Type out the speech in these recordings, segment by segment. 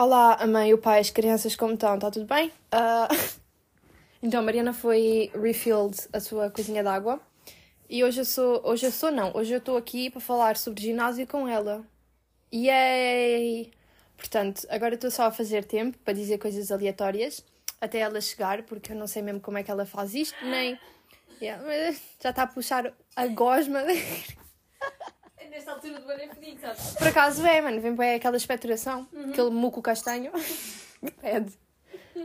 Olá, a mãe, o pai, as crianças, como estão? Está tudo bem? Ah, Então, a Mariana foi refilled a sua coisinha d'água. E hoje eu sou. Hoje eu sou, não. Hoje eu estou aqui para falar sobre ginásio com ela. Yay! Portanto, agora estou só a fazer tempo para dizer coisas aleatórias até ela chegar, porque eu não sei mesmo como é que ela faz isto, nem. Yeah, já está a puxar a gosma. Nesta altura do ano é fedido, sabes? Por acaso é, mano, vem bem aquela expectoração, aquele muco castanho. Pede.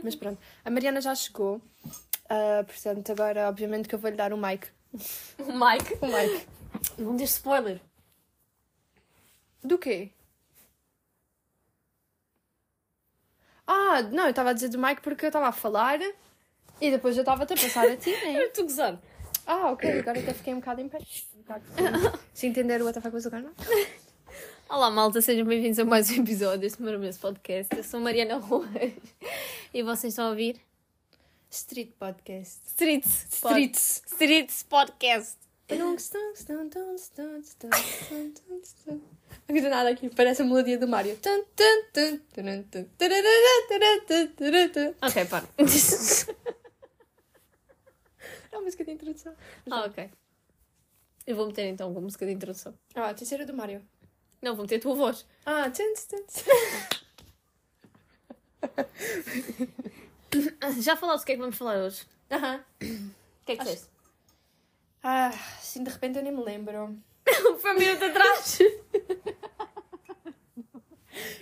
Mas pronto, a Mariana já chegou. Ah, portanto, agora obviamente que eu vou-lhe dar o mic. O Mike. O mic. Não deixe spoiler. Do quê? Ah, não, eu estava a dizer do mic porque eu estava a falar e depois eu estava-te a passar a ti, né? Eu estou gozando. Ah, ok, agora até fiquei um bocado em pé. Um bocado. Se entender o WTF was não? Olá, malta, sejam bem-vindos a mais um episódio deste maravilhoso podcast. Eu sou Mariana Ruas e vocês estão a ouvir Street Podcast. Streets. Streets. Streets Podcast. Não acredito nada aqui, parece a melodia do Mario. Ok, para. É a música de introdução. ah, ok. Eu vou meter então uma música de introdução. Ah, a terceira do Mario. Não, vou meter a tua voz. Ah, tens, tens. Já falaste o que é que vamos falar hoje? Aham. O que é que disseste? Ah, sim, de repente eu nem me lembro. Foi um minuto atrás.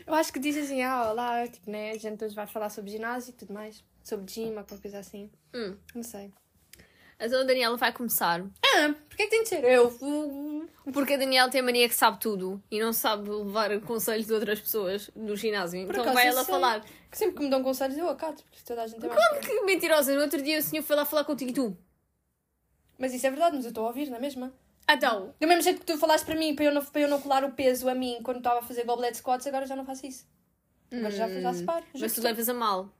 Eu acho que diz assim, ah, olá, tipo, né, a gente hoje vai falar sobre ginásio e tudo mais. Sobre gym, alguma coisa assim. Hum. Não sei. Então a Daniela vai começar. Ah, porquê que tem de ser eu? Porque a Daniela tem a mania que sabe tudo e não sabe levar conselhos de outras pessoas no ginásio. Por então acaso vai ela sei. falar. Que sempre que me dão conselhos eu acato, porque toda a gente é mais... Que mentirosa, no outro dia o senhor foi lá falar contigo e tu. Mas isso é verdade, mas eu estou a ouvir, não é mesmo? Então. Do mesmo jeito que tu falaste para mim, para eu não, para eu não colar o peso a mim quando estava a fazer goblet squats, agora já não faço isso. Agora já, já se para. Hum, Mas tu levas a mal.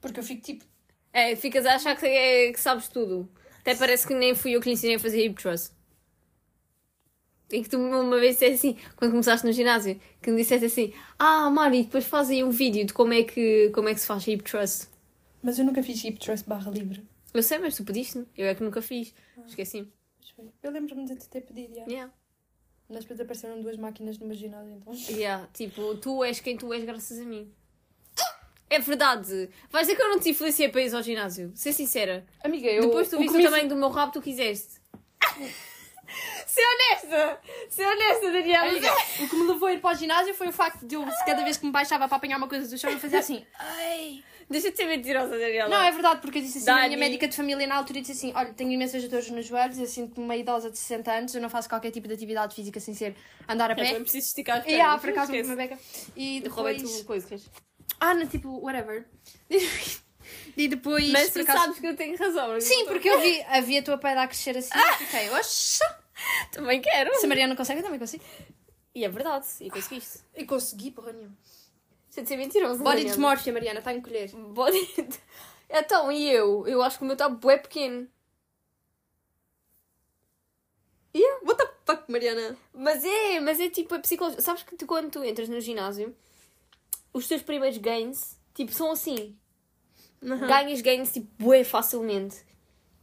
Porque eu fico tipo... É, ficas a achar que, é- que sabes tudo. Até parece que nem fui eu que lhe ensinei a fazer hip thrust. E que tu uma vez disseste assim, quando começaste no ginásio, que me disseste assim: Ah, Mari, depois faz aí um vídeo de como é que, como é que se faz hip thrust. Mas eu nunca fiz hip thrust barra livre. Eu sei, mas tu pediste Eu é que nunca fiz. Esqueci. Mas foi- Eu lembro-me de te ter pedido, já. Yeah. Mas depois apareceram duas máquinas no meu ginásio, então... Yeah, tipo, tu és quem tu és graças a mim. É verdade. Vais dizer que eu não te influenciei para ir ao ginásio. Ser sincera. Amiga, eu... Depois tu viste o tamanho do meu rabo, tu quiseste. Ser honesta! Ser honesta, Daniela! Amiga, o que me levou a ir para o ginásio foi o facto de eu, cada vez que me baixava para apanhar uma coisa do chão, eu fazia assim... Ai... Deixa de ser mentirosa, Daniela. Não, é verdade, porque eu disse assim, a Dani. minha médica de família na altura disse assim, olha, tenho imensas dores nos joelhos, eu sinto-me uma idosa de 60 anos, eu não faço qualquer tipo de atividade física sem ser andar a Eu pé. também preciso esticar as E há, pernas. por acaso, uma beca. E depois... uma coisa, queres? Ah, não, tipo, whatever. e depois... Mas tu acaso- sabes que eu tenho razão. Sim, porque eu vi, havia a tua pedra a crescer assim Ah! e fiquei, oxa! Também quero. Se a Mariana não consegue, eu também consigo. E é verdade, e conseguiste. E consegui, porra nenhuma. Deixa de ser mentirosa, Body Daniela. dysmorphia, Mariana, está a encolher. Body... Então, e eu? Eu acho que o meu está bué pequeno. Yeah, what the fuck, Mariana? Mas é, mas é tipo a psicologia. Sabes que tu, quando tu entras no ginásio, os teus primeiros gains, tipo, são assim. Ganhas gains, tipo, bué facilmente.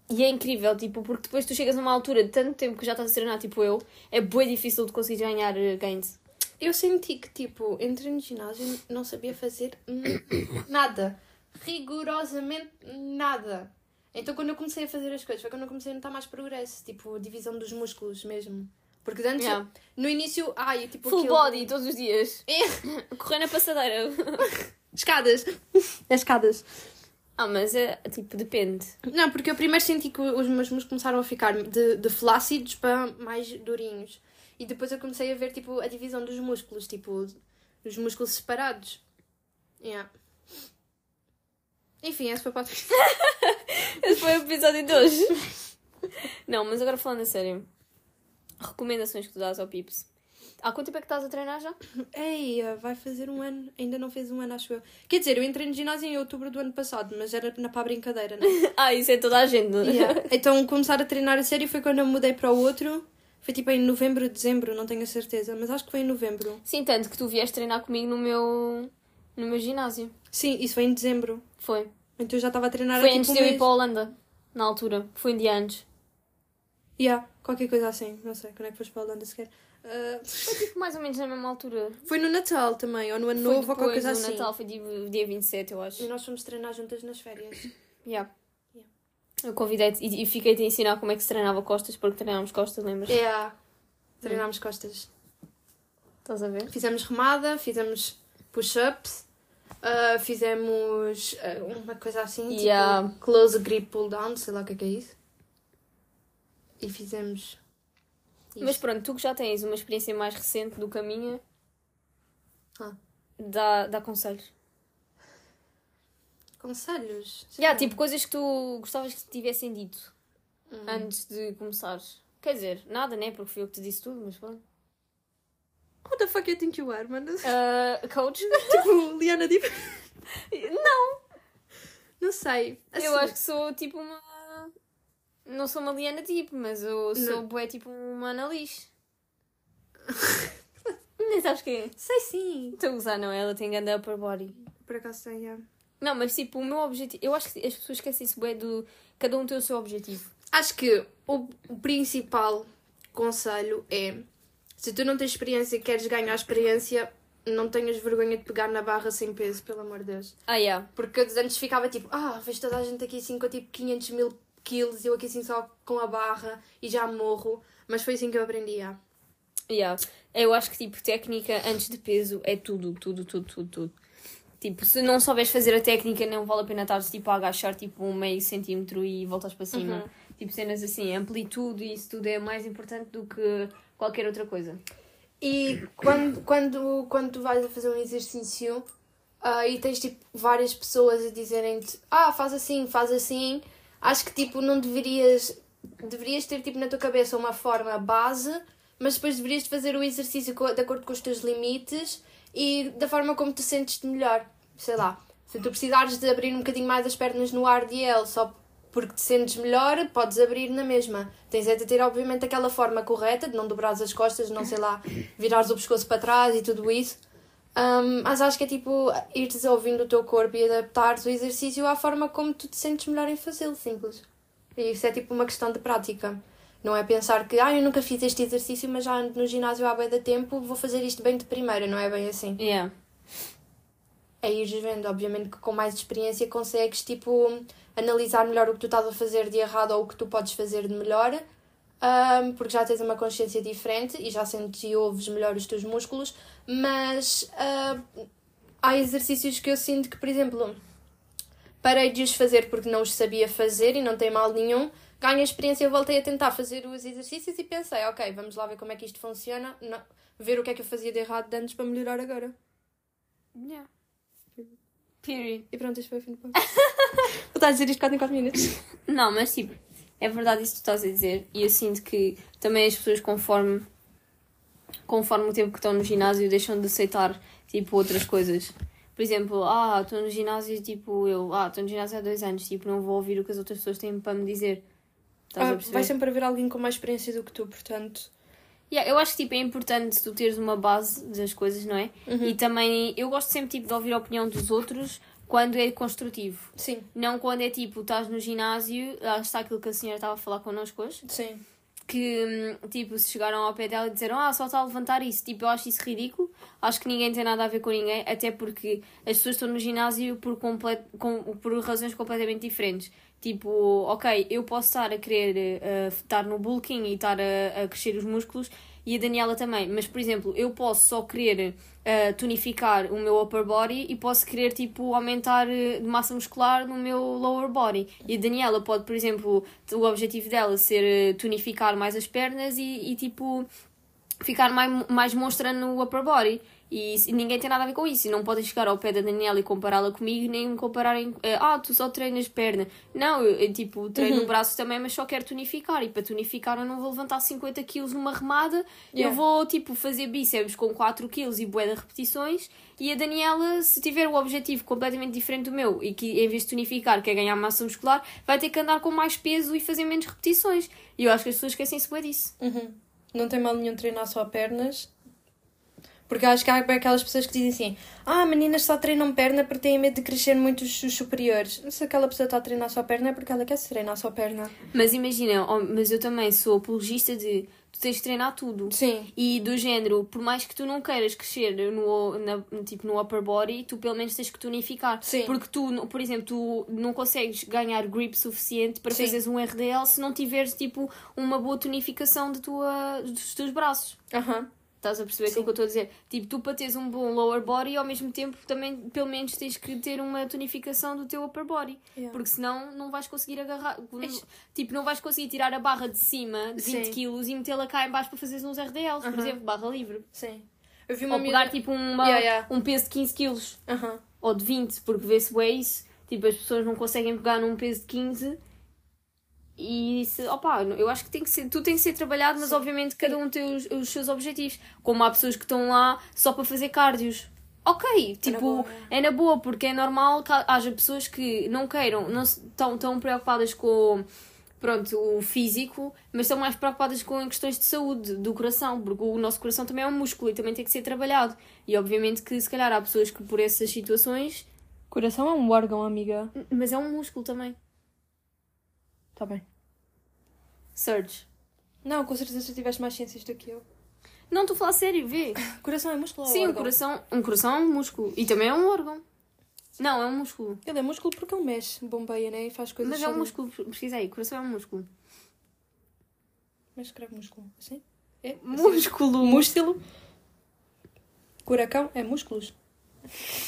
E é incrível, tipo, porque depois tu chegas a uma altura de tanto tempo que já estás a treinar, tipo eu, é bué difícil de conseguir ganhar eh, gains. Eu senti que, tipo, entrei no ginásio não sabia fazer nada. Rigorosamente nada. Então, quando eu comecei a fazer as coisas, foi quando eu comecei a notar mais progresso. Tipo, a divisão dos músculos mesmo. Porque antes, Yeah. no início, ai, tipo. Full aquilo- body, todos os dias. É. Correr na passadeira. Escadas. As escadas. ah, mas é, tipo, depende. Não, porque eu primeiro senti que os meus músculos começaram a ficar de, de flácidos para mais durinhos. E depois eu comecei a ver, tipo, a divisão dos músculos, tipo, os músculos separados. Yeah. Enfim, esse foi o podcast. Esse foi o episódio de hoje. Não, mas agora falando a sério. Recomendações que tu dás ao Pips. Há quanto tempo é que estás a treinar já? Ei, vai fazer um ano. Ainda não fez um ano, acho eu. Quer dizer, eu entrei no ginásio em outubro do ano passado, mas era na para a brincadeira, né? Ah, isso é toda a gente. não é? Yeah. Então, começar a treinar a sério foi quando eu mudei para o outro. Foi tipo em novembro, dezembro, não tenho a certeza, mas acho que foi em novembro. Sim, tanto que tu vieste treinar comigo no meu. no meu ginásio. Sim, isso foi em dezembro. Foi. Então eu já estava a treinar Foi antes tipo, de um eu ir para a Holanda, na altura. Foi um dia antes. Yeah, qualquer coisa assim. Não sei quando é que foste para a Holanda sequer. Ah, Foi tipo mais ou menos na mesma altura. foi no Natal também, ou no Ano Foi Novo, ou qualquer coisa do assim. Natal, foi tipo dia 27, eu E acho. nós fomos treinar juntas nas férias. Yeah. Yeah. Eu convidei-te e, e fiquei-te a ensinar como é que se treinava costas, porque treinámos costas, lembras? Yeah. Treinámos costas. Estás a ver? Fizemos remada, fizemos push-ups, ah, fizemos ah, uma coisa assim, Yeah. tipo close grip pull down, sei lá o que é que é isso. E fizemos. isto. Mas pronto, tu que já tens uma experiência mais recente do caminho, Ah. dá, dá conselhos. Conselhos? Yeah, tipo coisas que tu gostavas que te tivessem dito Hum. antes de começares. Quer dizer, nada, né? Porque fui eu que te disse tudo, mas pronto. What the fuck you think you are, mano? Ah, coach? tipo, Liana Deep? Não! Não sei. Eu Assim, acho que sou tipo uma. Não sou uma Liana tipo, mas eu sou bué tipo uma analise. Nem sabes quem é? Sei sim. Estou a usar, não, ela tem grande upper body. Por acaso tem, yeah. Não, mas tipo, o meu objetivo. Eu acho que as pessoas esquecem-se bué do. Cada um tem o seu objetivo. Acho que o, o principal conselho é se tu não tens experiência e queres ganhar experiência, não tenhas vergonha de pegar na barra sem peso, pelo amor de Deus. Ah, yeah. Porque antes ficava tipo, ah, vejo toda a gente aqui assim com tipo 500 mil quilos, eu aqui assim só com a barra e já morro. Mas foi assim que eu aprendi. yeah. Yeah. Eu acho que tipo, técnica antes de peso é tudo, tudo, tudo, tudo, tudo. Tipo, se não souberes fazer a técnica, não vale a pena estar tipo, a agachar tipo um meio centímetro e voltas para cima. Tipo, cenas assim, amplitude e isso tudo é mais importante do que qualquer outra coisa. E quando, quando, quando tu vais a fazer um exercício ah, e tens tipo várias pessoas a dizerem-te ah, faz assim, faz assim, acho que tipo não deverias deverias ter tipo na tua cabeça uma forma base, mas depois deverias fazer o exercício de acordo com os teus limites e da forma como te sentes melhor. Sei lá, se tu precisares de abrir um bocadinho mais as pernas no RDL só porque te sentes melhor, podes abrir na mesma. Tens é de ter, obviamente, aquela forma correta, de não dobrares as costas, não sei lá, virares o pescoço para trás e tudo isso. Um, mas acho que é tipo ires ouvindo o teu corpo e adaptares o exercício à forma como tu te sentes melhor em fazê-lo, simples. E isso é tipo uma questão de prática. Não é pensar que, ah, eu nunca fiz este exercício, mas já ando no ginásio há bem da tempo, vou fazer isto bem de primeira. Não é bem assim. Yeah. É ir vendo, obviamente que com mais experiência consegues tipo analisar melhor o que tu estás a fazer de errado ou o que tu podes fazer de melhor, ahm, porque já tens uma consciência diferente e já sentes e ouves melhor os teus músculos, mas ah, há exercícios que eu sinto que, por exemplo, parei de os fazer porque não os sabia fazer e não tem mal nenhum. Ganho experiência, eu voltei a tentar fazer os exercícios e pensei, ok, vamos lá ver como é que isto funciona, não- ver o que é que eu fazia de errado de antes para melhorar agora. Yeah. Period. E pronto, este foi o fim do podcast. Vou estar a dizer isto 4 em 4 minutos. Não, mas tipo, é verdade isso que tu estás a dizer. E eu sinto que também as pessoas, conforme, conforme o tempo que estão no ginásio, deixam de aceitar tipo outras coisas. Por exemplo, ah, estou no ginásio, tipo, eu, ah, estou no ginásio há dois anos, tipo, não vou ouvir o que as outras pessoas têm para me dizer. Estás a Ah, perceber? vai sempre haver alguém com mais experiência do que tu, portanto. Yeah, eu acho que tipo, é importante tu teres uma base das coisas, não é? Uhum. E também, eu gosto sempre tipo, de ouvir a opinião dos outros quando é construtivo. Sim, Não quando é tipo, estás no ginásio, lá está aquilo que a senhora estava a falar connosco hoje, sim. que hum, tipo, se chegaram ao pé dela e disseram, ah, só está a levantar isso. Tipo, eu acho isso ridículo. Acho que ninguém tem nada a ver com ninguém, até porque as pessoas estão no ginásio por, complet... com... por razões completamente diferentes. Tipo, ok, eu posso estar a querer eh, estar no bulking e estar a, a crescer os músculos e a Daniela também, mas por exemplo, eu posso só querer eh, tonificar o meu upper body e posso querer tipo aumentar eh, de massa muscular no meu lower body. E a Daniela pode, por exemplo, o objetivo dela ser eh, tonificar mais as pernas e, e tipo ficar mais, mais monstra no upper body. E isso- ninguém tem nada a ver com isso. E não podem chegar ao pé da Daniela e compará-la comigo, nem me compararem. eh, ah, tu só treinas perna. Não, eu, eu, tipo treino o braço também, mas só quero tonificar. E para tonificar eu não vou levantar 50 kg numa remada. Yeah. Eu vou tipo fazer bíceps com 4 kg e bué de repetições. E a Daniela, se tiver o objetivo completamente diferente do meu e que em vez de tonificar quer ganhar massa muscular, vai ter que andar com mais peso e fazer menos repetições. E eu acho que as pessoas esquecem-se bué disso. Uhum. Não tem mal nenhum treinar só pernas. Porque acho que há aquelas pessoas que dizem assim: ah, meninas só treinam perna porque têm medo de crescer muito os, os superiores. Se aquela pessoa está a treinar só a perna é porque ela quer se treinar só perna. Mas imagina, oh, mas eu também sou apologista de tu tens de treinar tudo. Sim. E do género, por mais que tu não queiras crescer no, na, tipo, no upper body, tu pelo menos tens que tonificar. Sim. Porque tu, por exemplo, tu não consegues ganhar grip suficiente para Sim. fazeres um RDL se não tiveres tipo uma boa tonificação de tua, dos teus braços. Aham. Estás a perceber aquilo que eu estou a dizer? Tipo, tu para teres um bom lower body, ao mesmo tempo também, pelo menos, tens que ter uma tonificação do teu upper body. Yeah. Porque senão não vais conseguir agarrar. não- tipo, não vais conseguir tirar a barra de cima de 20 Sim. kg e metê-la cá em baixo para fazeres uns RDLs, por Aham. exemplo, barra livre. Sim. Eu vi uma Ou pegar tipo uma, Yeah, yeah. um peso de 15 kg Aham. ou de 20, porque vê-se bem isso. Tipo, as pessoas não conseguem pegar num peso de 15 e se, opa, eu acho que tem que ser, tudo tem que ser trabalhado, mas obviamente cada um tem os, os seus objetivos. Como há pessoas que estão lá só para fazer cardios. Ok, tipo, boa, é na boa, porque é normal que haja pessoas que não queiram, não estão tão preocupadas com pronto, o físico, mas estão mais preocupadas com questões de saúde do coração, porque o nosso coração também é um músculo e também tem que ser trabalhado. E obviamente que se calhar há pessoas que por essas situações, Coração é um órgão, amiga. mas é um músculo também. Tá bem. Surge. Não, com certeza tu tiveste mais ciências do que eu. Não, estou a falar sério, vê. Coração é músculo ou Sim, órgão? coração, um coração é um músculo e também é um órgão. Não, é um músculo. Ele é músculo porque ele mexe, bombeia, né? E faz coisas Mas é um sobre- músculo, pesquisa aí, coração é um músculo. Mas escreve músculo. Assim? É? Assim? Músculo. Músculo. Curacão é músculos.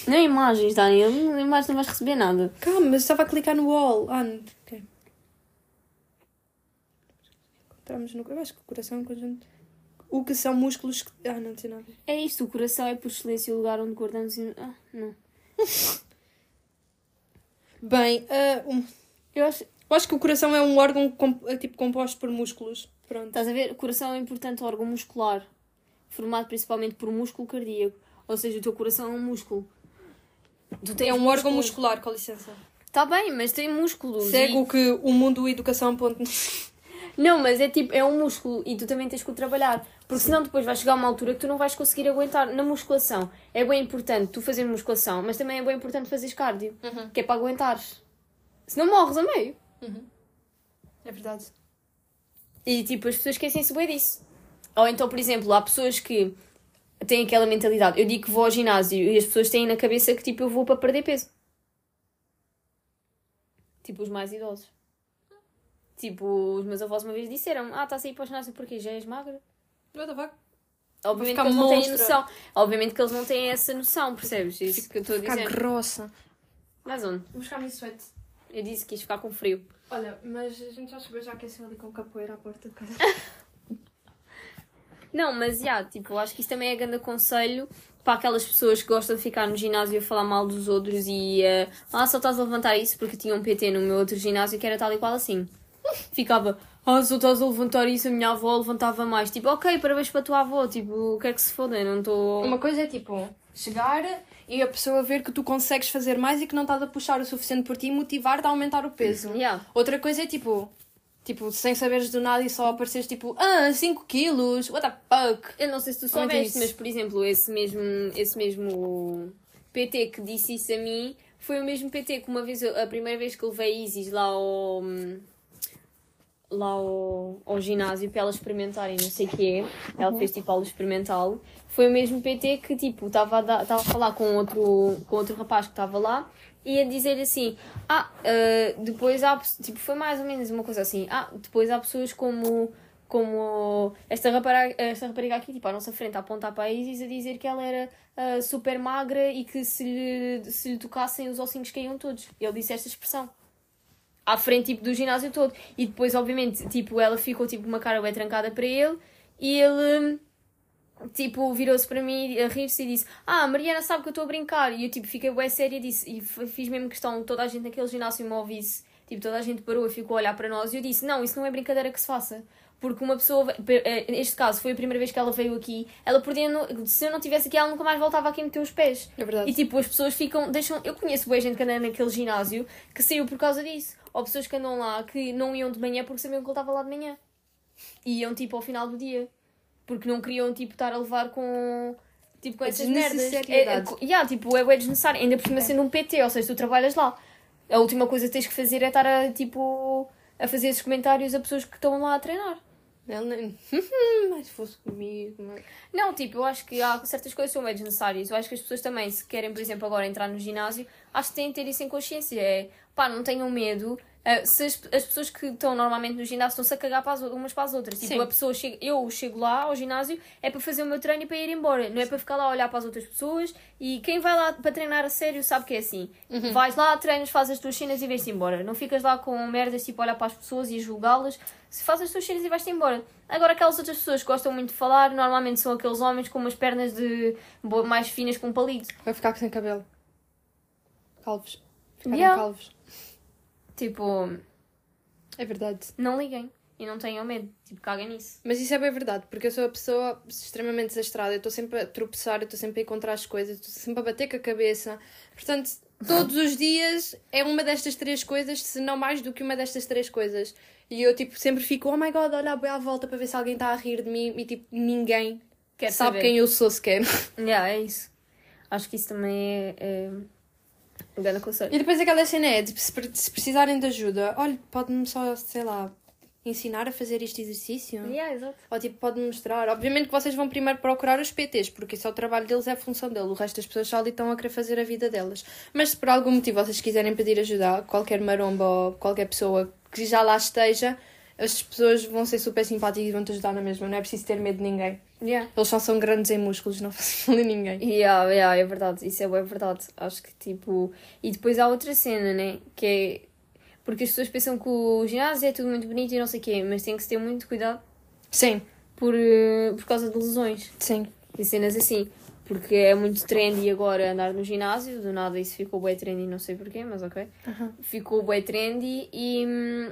Não é imagens, Dani, imagens não vais receber nada. Calma, mas estava a clicar no wall. Ah, não. ok. Encontramos no. Eu acho que o coração é um conjunto. O que são músculos. que- Ah, não tem nada. É isto, o coração é por excelência o lugar onde guardamos. e- Ah, não. Bem, ah, um- Eu acho. eu acho que o coração é um órgão com- é tipo composto por músculos. Pronto. Estás a ver? O coração é um importante órgão muscular, formado principalmente por músculo cardíaco. Ou seja, o teu coração é um músculo. É um órgão músculo. muscular, com licença. Tá bem, mas tem músculos. Segue e- o que o mundo educação ponto. Não, mas é tipo, é um músculo e tu também tens que o trabalhar. Porque senão depois vai chegar uma altura que tu não vais conseguir aguentar na musculação. É bem importante tu fazer musculação, mas também é bem importante fazeres cardio, Uhum. que é para aguentares. Senão morres a meio. É verdade. E tipo, as pessoas esquecem-se bem disso. Ou então, por exemplo, há pessoas que têm aquela mentalidade. Eu digo que vou ao ginásio e as pessoas têm na cabeça que tipo, eu vou para perder peso. Tipo, os mais idosos. Tipo, os meus avós uma vez disseram: Ah, estás a ir para o ginásio porque já és magra. What the fuck? Obviamente ficar que eles não têm monstra. noção. Obviamente que eles não têm essa noção, percebes? Isso que eu estou a Ficar dizer. grossa. Mas onde? Vou buscar a minha sweat. Eu disse que ias ficar com frio. Olha, mas a gente já chegou, já aqueceu ali com capoeira à porta de casa. Não, mas já, tipo, eu acho que isso também é grande conselho para aquelas pessoas que gostam de ficar no ginásio a falar mal dos outros e eh, ah, só estás a levantar isso porque tinha um PT no meu outro ginásio que era tal e qual assim. Ficava, ah, só estás a levantar isso, a minha avó levantava mais. Tipo, ok, parabéns para a tua avó, tipo, o que é que se foda? Eu não estou. Uma coisa é tipo, chegar e a pessoa ver que tu consegues fazer mais e que não estás a puxar o suficiente por ti e motivar-te a aumentar o peso. Yeah. Outra coisa é tipo, tipo, sem saberes do nada e só apareceres tipo, ah, 5 quilos, what the fuck? Eu não sei se tu é soubeste, mas por exemplo, esse mesmo, esse mesmo PT que disse isso a mim foi o mesmo PT que uma vez, eu- a primeira vez que eu levei Isis lá ao, lá ao, ao ginásio para ela experimentar e não sei o que é, ela fez tipo aula experimental, foi o mesmo PT que tipo estava a, dar- estava a falar com outro, com outro rapaz que estava lá e a dizer assim: Ah, ah, depois há. Tipo, foi mais ou menos uma coisa assim: Ah, depois há pessoas como. Como esta rapariga, esta rapariga aqui, tipo, à nossa frente, a apontar para a Isis a dizer que ela era ah, super magra e que se lhe, se lhe tocassem os ossinhos caíam todos. Ele disse esta expressão à frente tipo, do ginásio todo. E depois, obviamente, tipo, ela ficou tipo uma cara bem trancada para ele e ele tipo virou-se para mim a rir-se e disse: Ah, Mariana sabe que eu estou a brincar. E eu tipo fiquei bem séria e disse, e fiz mesmo questão, toda a gente naquele ginásio me ouvisse, tipo, toda a gente parou e ficou a olhar para nós e eu disse: Não, isso não é brincadeira que se faça. Porque uma pessoa, eh, neste caso, foi a primeira vez que ela veio aqui, ela podia, se eu não tivesse aqui, ela nunca mais voltava aqui a meter os pés. É verdade. E tipo, as pessoas ficam, deixam. Eu conheço bem gente que anda naquele ginásio que saiu por causa disso. Ou pessoas que andam lá que não iam de manhã porque sabiam que ele estava lá de manhã. E iam tipo ao final do dia. Porque não queriam tipo estar a levar com. tipo, com A essas merdas. É, é, desnecessariedade. yeah, tipo, é, é desnecessário. Ainda por cima sendo um PT, ou seja, tu trabalhas lá. A última coisa que tens que fazer é estar a, tipo, a fazer esses comentários a pessoas que estão lá a treinar. Ele nem... Mas se fosse comigo... mas- Não, tipo, eu acho que há certas coisas que são bem desnecessárias. Eu acho que as pessoas também, se querem, por exemplo, agora entrar no ginásio, acho que têm de ter isso em consciência. É, pá, não tenham medo. Ah, se as, as pessoas que estão normalmente no ginásio estão-se a cagar para as, umas para as outras. Tipo, Sim. a pessoa chega, eu chego lá ao ginásio é para fazer o meu treino e para ir embora. Não é para ficar lá a olhar para as outras pessoas. E quem vai lá para treinar a sério sabe que é assim. Vais lá, treinas, fazes as tuas cenas e vais-te embora. Não ficas lá com merdas, tipo, a olhar para as pessoas e julgá-las. Se fazes as tuas cenas e vais-te embora. Agora, aquelas outras pessoas que gostam muito de falar, normalmente são aqueles homens com umas pernas de mais finas com um palito. Vai ficar sem cabelo. Calvos. Ficaram Yeah. calvos. Tipo, É verdade. não liguem e não tenham medo. Tipo, caguem nisso. Mas isso é bem verdade, porque eu sou a pessoa extremamente desastrada. Eu estou sempre a tropeçar, eu estou sempre a encontrar as coisas, estou sempre a bater com a cabeça. Portanto, todos os dias é uma destas três coisas, se não mais do que uma destas três coisas. E eu, tipo, sempre fico, oh my god, olha à volta para ver se alguém está a rir de mim e, tipo, ninguém Quer sabe saber. quem eu sou sequer. Yeah, é isso. Acho que isso também é, é grande conselho. E depois aquela cena é, tipo, se, pre- se precisarem de ajuda, olha, pode-me só, sei lá, ensinar a fazer este exercício. Yeah, exato. Ou tipo, pode mostrar. Obviamente que vocês vão primeiro procurar os PTs, porque é o trabalho deles, é a função dele. O resto das pessoas só ali estão a querer fazer a vida delas. Mas se por algum motivo vocês quiserem pedir ajuda a qualquer maromba ou qualquer pessoa que já lá esteja, as pessoas vão ser super simpáticas e vão te ajudar na mesma. Não é preciso ter medo de ninguém. Yeah. Eles só são grandes em músculos, não fazem mal a ninguém. Yeah, yeah, é verdade, isso é bem verdade. Acho que tipo. E depois há outra cena, né? Que é. Porque as pessoas pensam que o ginásio é tudo muito bonito e não sei o quê, mas tem que se ter muito cuidado Sim, por, eh, por causa de lesões sim. e cenas assim. Porque é muito trendy agora andar no ginásio, do nada isso ficou bem trendy, não sei porquê, mas ok. Aham. Ficou bem trendy e, hum,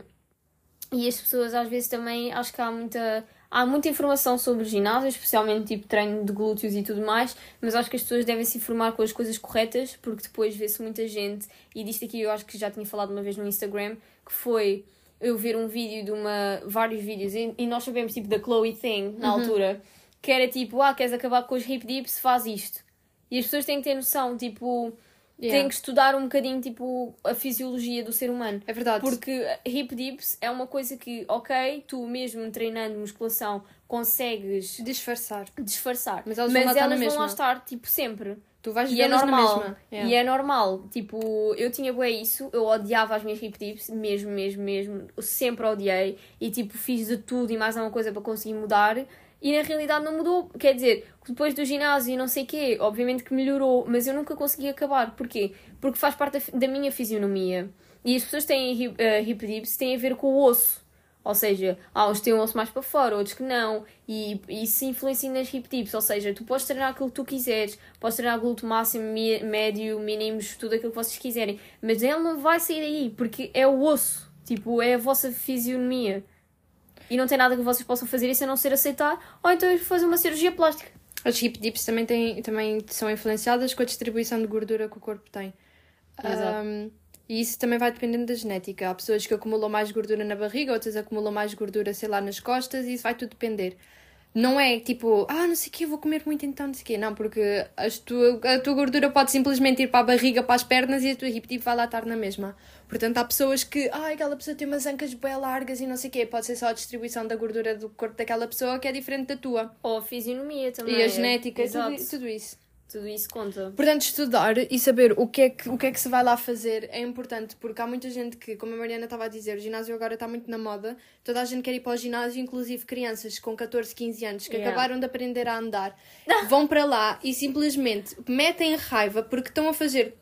e as pessoas às vezes também acho que há muita. Há muita informação sobre ginásio, especialmente tipo treino de glúteos e tudo mais, mas acho que as pessoas devem se informar com as coisas corretas, porque depois vê-se muita gente, e disto aqui eu acho que já tinha falado uma vez no Instagram, que foi eu ver um vídeo de uma. vários vídeos, e, e nós sabemos tipo da Chloe Thing na altura, que era tipo, ah, queres acabar com os hip dips, faz isto. E as pessoas têm que ter noção, tipo, Yeah. têm que estudar um bocadinho tipo a fisiologia do ser humano. É verdade. Porque hip dips é uma coisa que, ok, tu mesmo treinando musculação consegues Disfarçar. disfarçar, Mas elas vão lá estar na vão lá estar, tipo, sempre. Tu vais E é normal. mesma. Yeah. E é normal. Tipo, eu tinha bué isso, eu odiava as minhas hip dips, mesmo, mesmo, mesmo. Eu sempre odiei. E tipo, fiz de tudo e mais alguma coisa para conseguir mudar. E na realidade não mudou. Quer dizer, depois do ginásio e não sei o quê, obviamente que melhorou, mas eu nunca consegui acabar. Porquê? Porque faz parte da, minha fisionomia. E as pessoas têm hip, eh, dips têm a ver com o osso. Ou seja, há uns que têm o osso mais para fora, outros que não. E isso influencia nas hip dips. Ou seja, tu podes treinar aquilo que tu quiseres. Podes treinar glúteo máximo, médio, mínimos, tudo aquilo que vocês quiserem. Mas ele não vai sair aí, porque é o osso. Tipo, é a vossa fisionomia. E não tem nada que vocês possam fazer isso a não ser aceitar. Ou então fazer uma cirurgia plástica. As hip dips também, têm, também são influenciadas com a distribuição de gordura que o corpo tem. Exato. Um, e isso também vai dependendo da genética. Há pessoas que acumulam mais gordura na barriga, outras acumulam mais gordura, sei lá, nas costas, e isso vai tudo depender. Não é tipo, ah, não sei o quê, vou comer muito então, não sei o quê. Não, porque as tua, a tua gordura pode simplesmente ir para a barriga, para as pernas e a tua hip vai lá estar na mesma. Portanto, há pessoas que, ah, aquela pessoa tem umas ancas bem largas e não sei o quê. Pode ser só a distribuição da gordura do corpo daquela pessoa que é diferente da tua. Ou a fisionomia também. E a genética, Exato. tudo, tudo isso. Tudo isso conta. Portanto, estudar e saber o que, é que, o que é que se vai lá fazer é importante, porque há muita gente que, como a Mariana estava a dizer, o ginásio agora está muito na moda, toda a gente quer ir para o ginásio, inclusive crianças com 14, 15 anos que Yeah. acabaram de aprender a andar, vão para lá e simplesmente metem raiva porque estão a fazer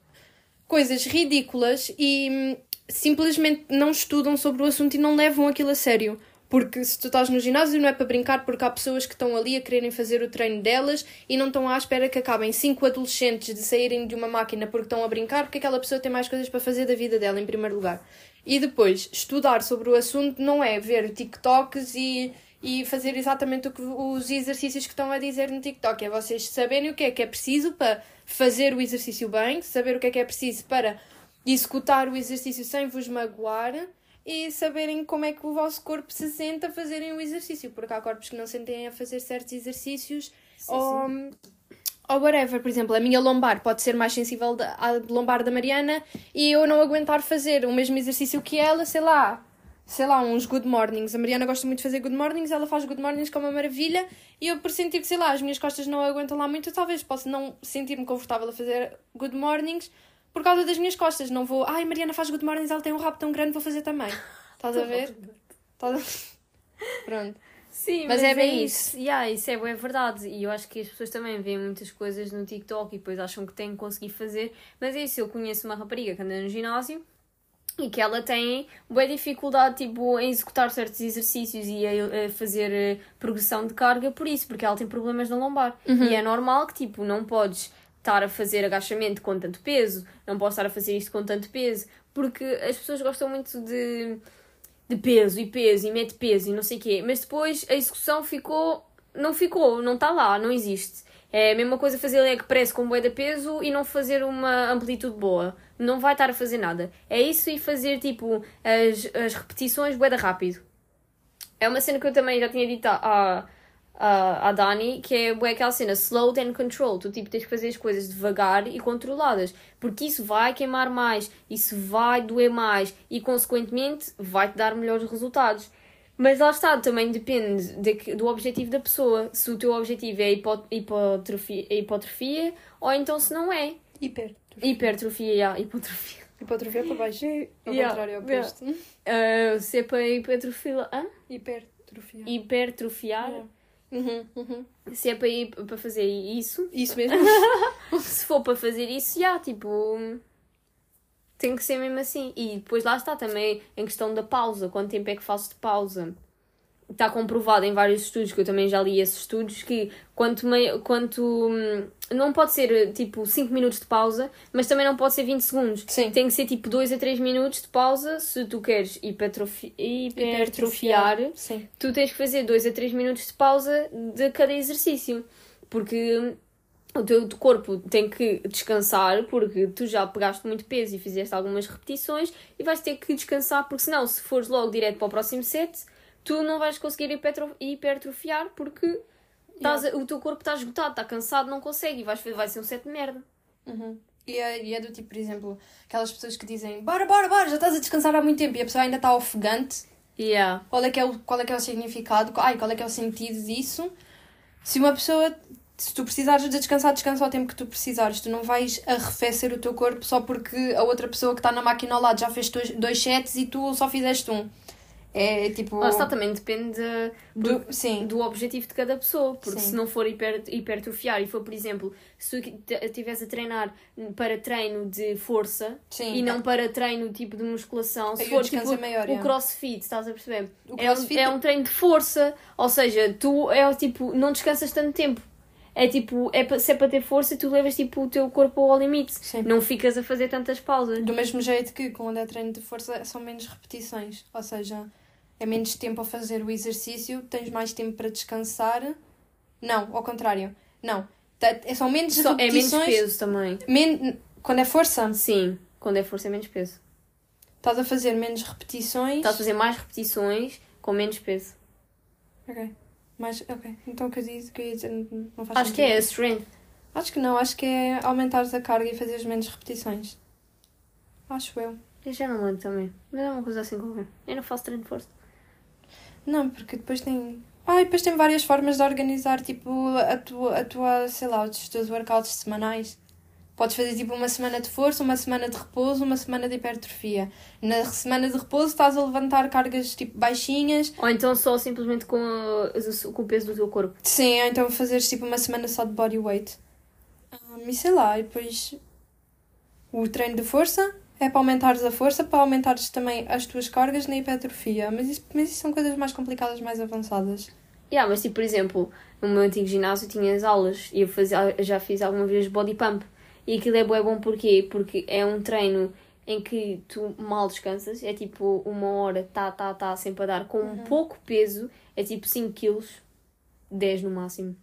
coisas ridículas e hum, simplesmente não estudam sobre o assunto e não levam aquilo a sério. Porque se tu estás no ginásio não é para brincar, porque há pessoas que estão ali a quererem fazer o treino delas e não estão à espera que acabem cinco adolescentes de saírem de uma máquina porque estão a brincar, porque aquela pessoa tem mais coisas para fazer da vida dela, em primeiro lugar. E depois, estudar sobre o assunto não é ver TikToks e, e fazer exatamente o que, os exercícios que estão a dizer no TikTok. É vocês saberem o que é que é preciso para fazer o exercício bem, saber o que é que é preciso para executar o exercício sem vos magoar e saberem como é que o vosso corpo se sente a fazerem o exercício, porque há corpos que não sentem a fazer certos exercícios ou, ou whatever. Por exemplo, a minha lombar pode ser mais sensível à lombar da Mariana e eu não aguentar fazer o mesmo exercício que ela, sei lá, sei lá, uns good mornings. A Mariana gosta muito de fazer good mornings, ela faz good mornings com uma maravilha e eu por sentir que, sei lá, as minhas costas não aguentam lá muito, talvez possa não sentir-me confortável a fazer good mornings por causa das minhas costas. Não vou, ai, Mariana faz good mornings, ela tem um rabo tão grande, vou fazer também. Estás a ver? Estás a... Pronto. Sim, Mas é bem isso. Yeah, isso é bem verdade. E eu acho que as pessoas também veem muitas coisas no TikTok e depois acham que têm que conseguir fazer. Mas é isso, eu conheço uma rapariga que anda no ginásio e que ela tem boa dificuldade tipo, em executar certos exercícios e a, a fazer eh, progressão de carga por isso, porque ela tem problemas na lombar. E é normal que tipo, não podes estar a fazer agachamento com tanto peso, não podes estar a fazer isto com tanto peso, porque as pessoas gostam muito de, de peso e peso e mete peso e não sei o quê, mas depois a execução ficou, não ficou, não está lá, não existe. É a mesma coisa fazer leg press com bué de peso e não fazer uma amplitude boa. Não vai estar a fazer nada. É isso e fazer tipo as, as repetições bué de rápido. É uma cena que eu também já tinha dito à, à, à Dani, que é bué aquela cena slow and control. Tu tipo tens que fazer as coisas devagar e controladas. Porque isso vai queimar mais, isso vai doer mais e consequentemente vai-te dar melhores resultados. Mas lá está, também depende de do objetivo da pessoa. Se o teu objetivo é hipo, hipotrofia, hipotrofia ou então se não é. Hiper. Hipertrofia, yeah, hipotrofia. Hipotrofia para baixo. Ao Yeah, contrário, é o yeah. oposto. Uh, se é para hipertrofia. Hã? Hipertrofia. Hipertrofiar. Yeah. Uhum, uhum. Se é para, ir, para fazer isso. Isso mesmo. Se for para fazer isso, já, tipo. Tem que ser mesmo assim. E depois lá está também em questão da pausa. Quanto tempo é que faço de pausa? Está comprovado em vários estudos, que eu também já li esses estudos, que quanto, mei, quanto hum, não pode ser tipo 5 minutos de pausa, mas também não pode ser 20 segundos. Sim. Tem que ser tipo 2 a 3 minutos de pausa se tu queres hipertrofi hipertrofiar. Sim. Tu tens que fazer 2 a 3 minutos de pausa de cada exercício. Porque hum, o teu corpo tem que descansar, porque tu já pegaste muito peso e fizeste algumas repetições e vais ter que descansar, porque senão, se fores logo direto para o próximo set, tu não vais conseguir hipertro- hipertrofiar porque estás a- o teu corpo está esgotado, está cansado, não consegue e vais, vai ser um set de merda. Uhum. E, é, e é do tipo, por exemplo, aquelas pessoas que dizem bora, bora, bora, já estás a descansar há muito tempo e a pessoa ainda está ofegante. Yeah. Qual é, que é o, qual é que é o significado? Ai, qual é que é o sentido disso? Se uma pessoa, se tu precisares de descansar, descansa ao tempo que tu precisares. Tu não vais arrefecer o teu corpo só porque a outra pessoa que está na máquina ao lado já fez dois, dois sets e tu só fizeste um. É tipo. Lá está, também depende de- do, sim. do objetivo de cada pessoa, porque Sim. se não for hiper, hipertrofiar e for, por exemplo, se tu estiveres a treinar para treino de força Sim. e não para treino tipo de musculação, se Aí o for descanso tipo é maior, o é. crossfit, estás a perceber? O É um, crossfit- é um treino de força, ou seja, tu é o tipo, não descansas tanto tempo. É tipo, é se é para ter força, tu levas tipo o teu corpo ao limite. Sim. Não ficas a fazer tantas pausas. Do mesmo jeito que quando é treino de força são menos repetições, ou seja, é menos tempo a fazer o exercício, tens mais tempo para descansar. Não, ao contrário. Não. É- São menos Só- é menos peso também. men- Quando é força, Sim, quando é força é menos peso. estás a fazer menos repetições. Estás a fazer mais repetições com menos peso. Ok. Mas, ok. Então o que eu disse, que eu ia dizer não faz Acho que é a strength. Acho que não, acho que é aumentares a carga e fazeres menos repetições. Acho eu. Eu já não lembro também. Mas é uma coisa assim qualquer. Eu não faço treino de força. Não, porque depois tem. Ah, e depois tem várias formas de organizar, tipo, a tua, a tua sei lá, os teus workouts semanais. Podes fazer tipo uma semana de força, uma semana de repouso, uma semana de hipertrofia. Na semana de repouso estás a levantar cargas tipo baixinhas. Ou então só simplesmente com, a- com o peso do teu corpo. Sim, ou então fazeres tipo uma semana só de body weight. Um, e sei lá, e depois o treino de força é para aumentares a força, para aumentares também as tuas cargas na hipertrofia. Mas isso, mas isso são coisas mais complicadas, mais avançadas. Yeah, mas tipo, por exemplo, no meu antigo ginásio tinha as aulas e eu fazia, já fiz alguma vez body pump. E aquilo é bué bom porquê? Porque é um treino em que tu mal descansas, é tipo uma hora, tá, tá, tá, sempre a dar, com um pouco peso, é tipo 5 quilos, 10 no máximo.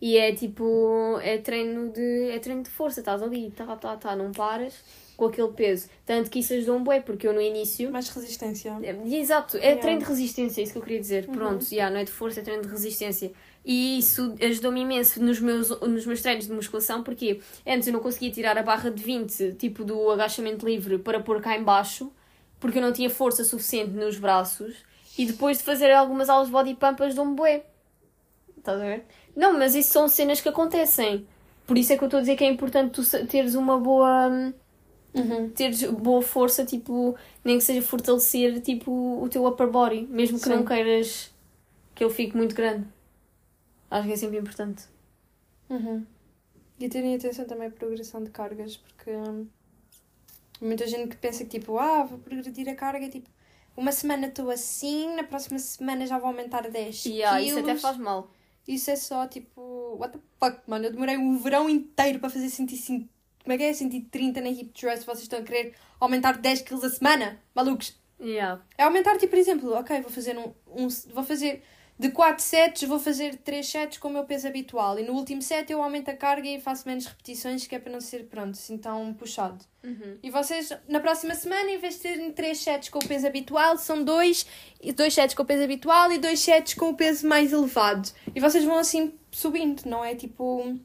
E é tipo, é treino de, é treino de força, estás ali, tá, tá, tá, não paras com aquele peso. Tanto que isso ajudou um bué, porque eu no início Mais resistência. é, Exato, é Yeah. treino de resistência, é isso que eu queria dizer. Pronto, yeah, não é de força, é treino de resistência. E isso ajudou-me imenso nos meus, nos meus treinos de musculação, porque antes eu não conseguia tirar a barra de 20, tipo do agachamento livre, para pôr cá em baixo, porque eu não tinha força suficiente nos braços. E depois de fazer algumas aulas de body pump ajudou-me bué. Estás a ver? Não, mas isso são cenas que acontecem. Por isso é que eu estou a dizer que é importante tu teres uma boa... Uhum. Teres boa força, tipo, nem que seja fortalecer, tipo, o teu upper body. Mesmo que Sim. não queiras que ele fique muito grande. Acho que é sempre importante. Uhum. E terem atenção também à progressão de cargas, porque hum, muita gente que pensa que tipo, ah, vou progredir a carga, tipo, uma semana estou assim, na próxima semana já vou aumentar 10 yeah, quilos. Isso até faz mal. Isso é só tipo, what the fuck, mano, eu demorei um verão inteiro para fazer 105, como é que é? 130 na hip thrust, vocês estão a querer aumentar 10 quilos a semana? Malucos. Yeah. É aumentar, tipo, por exemplo, ok, vou fazer um, um vou fazer de 4 sets vou fazer 3 sets com o meu peso habitual. E no último set eu aumento a carga e faço menos repetições, que é para não ser, pronto, assim tão puxado. Uhum. E vocês, na próxima semana, em vez de terem 3 sets com o peso habitual, são 2, 2 sets com o peso habitual e 2 sets com o peso mais elevado. E vocês vão assim subindo, não é tipo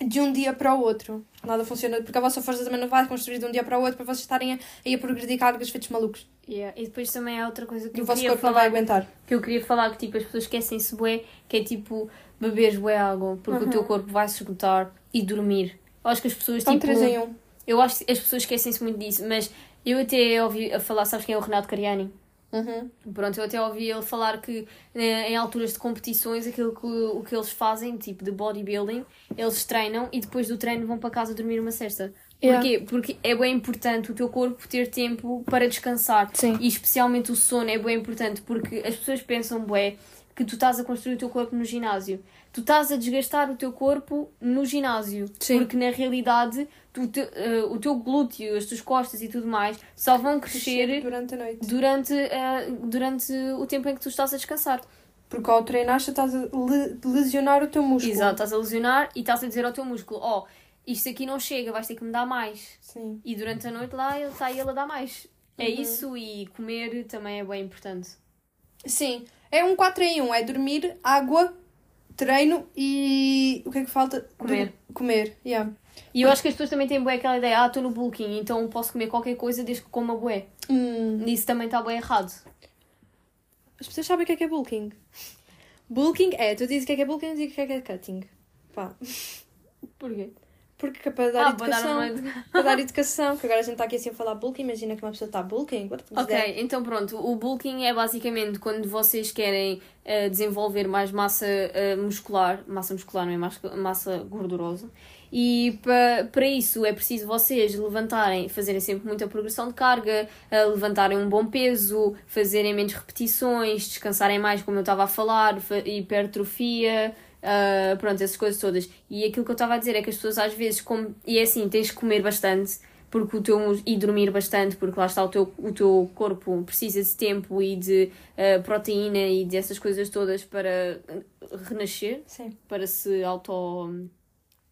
de um dia para o outro. Nada funciona, porque a vossa força também não vai construir de um dia para o outro para vocês estarem a, a progredir cargas feitos malucos. Yeah. E depois também há outra coisa que e eu o vosso queria corpo falar, não vai aguentar. Que eu queria falar que tipo, as pessoas esquecem-se bué, que é tipo beber bué água, porque uhum. o teu corpo vai se esgotar e dormir. Eu acho que as pessoas Estão tipo. 3 em 1. Eu acho que as pessoas esquecem-se muito disso, mas eu até ouvi a falar, sabes quem é o Renato Cariani? Uhum. Pronto, eu até ouvi ele falar que né, em alturas de competições, aquilo que, o que eles fazem, tipo de bodybuilding, eles treinam e depois do treino vão para casa dormir uma cesta. Yeah. Porquê? Porque é bem importante o teu corpo ter tempo para descansar. Sim. E especialmente o sono é bem importante porque as pessoas pensam, bué, que tu estás a construir o teu corpo no ginásio. Tu estás a desgastar o teu corpo no ginásio. Sim. Porque na realidade tu, te, uh, o teu glúteo, as tuas costas e tudo mais só vão crescer durante a noite. Durante, uh, durante o tempo em que tu estás a descansar. Porque ao treinar estás a lesionar o teu músculo. Exato, estás a lesionar e estás a dizer ao teu músculo: Ó, oh, isto aqui não chega, vais ter que me dar mais. Sim. E durante a noite lá ele está ele a dar mais. É uhum. isso e comer também é bem importante. Sim, é um 4 em 1, é dormir, água, treino e o que é que falta? Comer. comer, yeah. E eu acho que as pessoas também têm bué aquela ideia, ah, estou no bulking, então posso comer qualquer coisa desde que coma bué. Hum. Isso também está bué errado. As pessoas sabem o que é que é bulking. Bulking é, tu dizes o que é que é bulking, eu digo o que é que é cutting. Pá. Porquê? Porque é para dar ah, educação. Para dar, para dar educação. Que agora a gente está aqui assim a falar bulking. Imagina que uma pessoa está bulking. Ok, então pronto. O bulking é basicamente quando vocês querem uh, desenvolver mais massa uh, muscular. Massa muscular, não é massa gordurosa. E para, para isso é preciso vocês levantarem, fazerem sempre muita progressão de carga, uh, levantarem um bom peso, fazerem menos repetições, descansarem mais, como eu estava a falar, hipertrofia. Uh, pronto, essas coisas todas. E aquilo que eu estava a dizer é que as pessoas às vezes, como, e é assim, tens que comer bastante porque o teu, e dormir bastante, porque lá está o teu, o teu corpo precisa de tempo e de uh, proteína e dessas coisas todas para renascer, Sim. para se auto.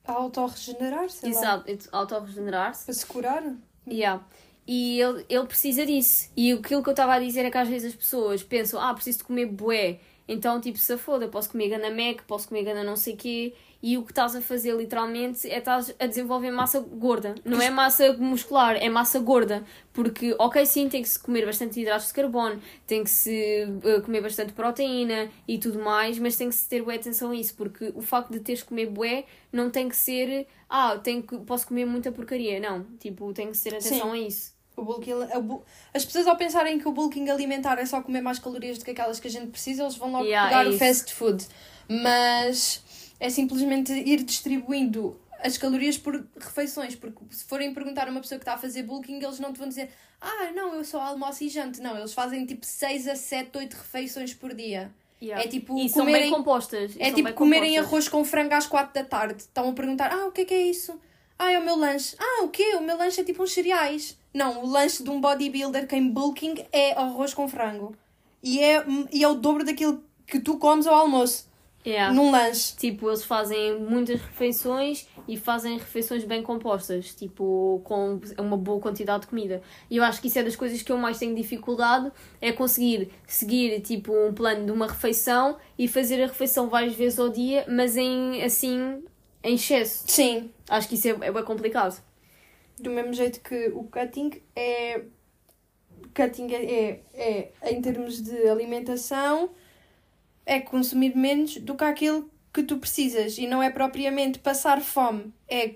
Auto-regenerar-se. Exato, auto-regenerar-se. Para se curar. Yeah. E ele, ele precisa disso. E aquilo que eu estava a dizer é que às vezes as pessoas pensam, ah, preciso de comer bué então, tipo, se foda, posso comer gana Mac, posso comer gana não sei quê, e o que estás a fazer literalmente é estás a desenvolver massa gorda. Não é massa muscular, é massa gorda. Porque, ok, sim, tem que se comer bastante hidratos de carbono, tem que se uh, comer bastante proteína e tudo mais, mas tem que se ter bué atenção a isso, porque o facto de teres que comer bué não tem que ser, ah, tenho que, posso comer muita porcaria. Não, tipo, tem que se ter atenção sim. a isso. O bulking, o As pessoas ao pensarem que o bulking alimentar é só comer mais calorias do que aquelas que a gente precisa, eles vão logo yeah, pegar é o fast food. Mas é simplesmente ir distribuindo as calorias por refeições, porque se forem perguntar a uma pessoa que está a fazer bulking, eles não te vão dizer ah, não, eu só almoço e janto. Não, eles fazem tipo 6 a 7, 8 refeições por dia. Yeah. É tipo e comerem, são bem compostas. É tipo comerem compostas. arroz com frango às 4 da tarde. Estão a perguntar, ah, o que é que é isso? Ah, é o meu lanche. Ah, o quê? O meu lanche é tipo uns cereais. Não, o lanche de um bodybuilder que em bulking é arroz com frango. E é, e é o dobro daquilo que tu comes ao almoço. Yeah. num lanche. Tipo, eles fazem muitas refeições e fazem refeições bem compostas, tipo, com uma boa quantidade de comida. E eu acho que isso é das coisas que eu mais tenho dificuldade, é conseguir seguir, tipo, um plano de uma refeição e fazer a refeição várias vezes ao dia, mas em, assim, em excesso. Sim. Acho que isso é, é bem complicado. Do mesmo jeito que o cutting é. Cutting é, é, é, em termos de alimentação, é consumir menos do que aquilo que tu precisas. E não é propriamente passar fome, é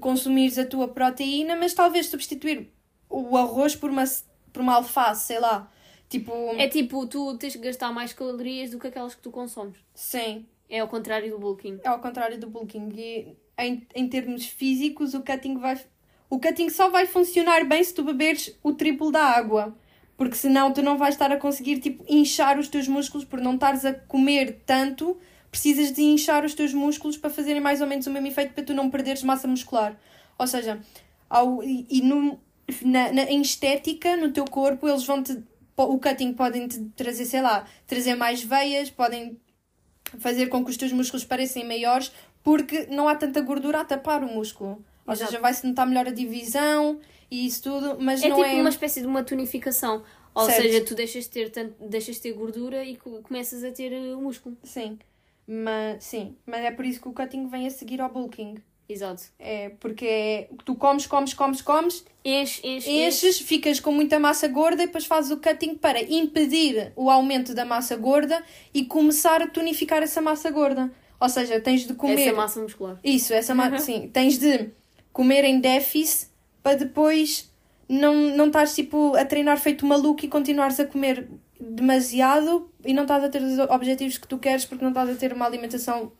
consumires a tua proteína, mas talvez substituir o arroz por uma, por uma alface, sei lá. Tipo. É tipo, tu tens que gastar mais calorias do que aquelas que tu consomes. Sim. É ao contrário do bulking. É ao contrário do bulking. E em, em termos físicos, o cutting vai. O cutting só vai funcionar bem se tu beberes o triplo da água. Porque senão tu não vais estar a conseguir tipo, inchar os teus músculos por não estares a comer tanto. Precisas de inchar os teus músculos para fazerem mais ou menos o mesmo efeito para tu não perderes massa muscular. Ou seja, ao, e, e no, na, na, em estética, no teu corpo, eles vão te. O cutting podem te trazer, sei lá, trazer mais veias, podem fazer com que os teus músculos pareçam maiores, porque não há tanta gordura a tapar o músculo. Ou Exato. seja, vai-se notar melhor a divisão e isso tudo, mas É não tipo é. uma espécie de uma tonificação. Ou Certo. seja, tu deixas de ter, tanto, deixas de ter gordura e co- começas a ter uh, músculo. Sim. Mas, sim. Mas é por isso que o cutting vem a seguir ao bulking. Exato. É porque é, tu comes, comes, comes, comes, Enche, enche, enche. enches, ficas com muita massa gorda e depois fazes o cutting para impedir o aumento da massa gorda e começar a tonificar essa massa gorda. Ou seja, tens de comer. Essa massa muscular. Isso, essa ma... sim. Tens de comer em déficit para depois não, não estás tipo, a treinar feito maluco e continuares a comer demasiado e não estás a ter os objetivos que tu queres porque não estás a ter uma alimentação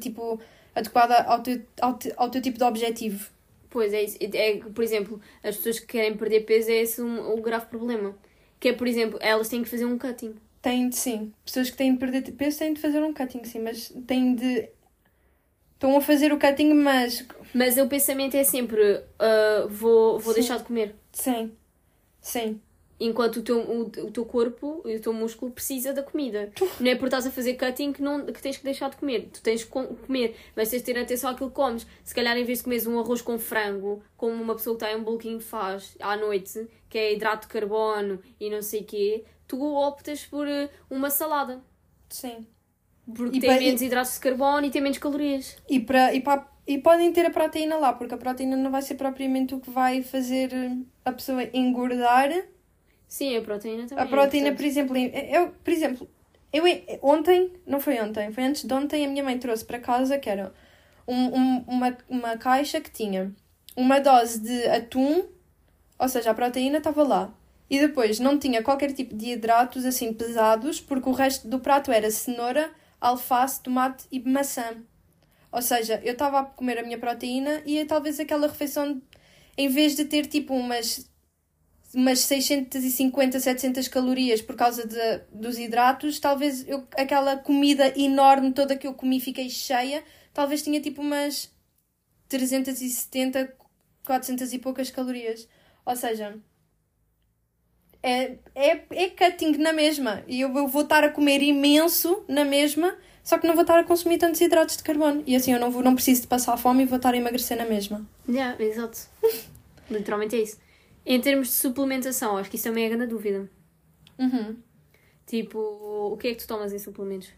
tipo, adequada ao teu, ao, te- ao teu tipo de objetivo. Pois é isso. É, por exemplo, as pessoas que querem perder peso é esse um, o grave problema. Que é, por exemplo, elas têm que fazer um cutting. Têm de sim. Pessoas que têm de perder peso têm de fazer um cutting, sim, mas têm de. Estão a fazer o cutting, mas. Mas o pensamento é sempre: uh, vou, vou Sim. deixar de comer. Sim. Sim. Enquanto o teu, o, o teu corpo e o teu músculo precisa da comida. Não é por estás a fazer cutting que, não, que tens que deixar de comer. Tu tens que com- comer, mas tens de ter atenção àquilo que comes. Se calhar, em vez de comeres um arroz com frango, como uma pessoa que está em bulking faz à noite, que é hidrato de carbono e não sei o quê, tu optas por uh, uma salada. Sim. Porque E tem pa- menos hidratos de carbono e tem menos calorias. E, para, e, para, e podem ter a proteína lá, porque a proteína não vai ser propriamente o que vai fazer a pessoa engordar. Sim, a proteína também. A proteína, é por exemplo, eu, por exemplo, eu ontem, não foi ontem, foi antes de ontem, a minha mãe trouxe para casa que era um, um- uma, uma caixa que tinha uma dose de atum, ou seja, a proteína estava lá. E depois não tinha qualquer tipo de hidratos assim pesados, porque o resto do prato era cenoura, alface, tomate e maçã. Ou seja, eu estava a comer a minha proteína e talvez aquela refeição, em vez de ter tipo umas umas 650, 700 calorias por causa de, dos hidratos, talvez eu, aquela comida enorme toda que eu comi fiquei cheia, talvez tinha tipo umas 370, 400 e poucas calorias. Ou seja, é, é, é cutting na mesma. E eu, eu vou estar a comer imenso na mesma, só que não vou estar a consumir tantos hidratos de carbono. E assim eu não, vou, não preciso de passar fome e vou estar a emagrecer na mesma. Yeah, exato. Literalmente é isso. Em termos de suplementação, acho que isso também é grande dúvida. Uhum. Tipo, o que é que tu tomas em suplementos?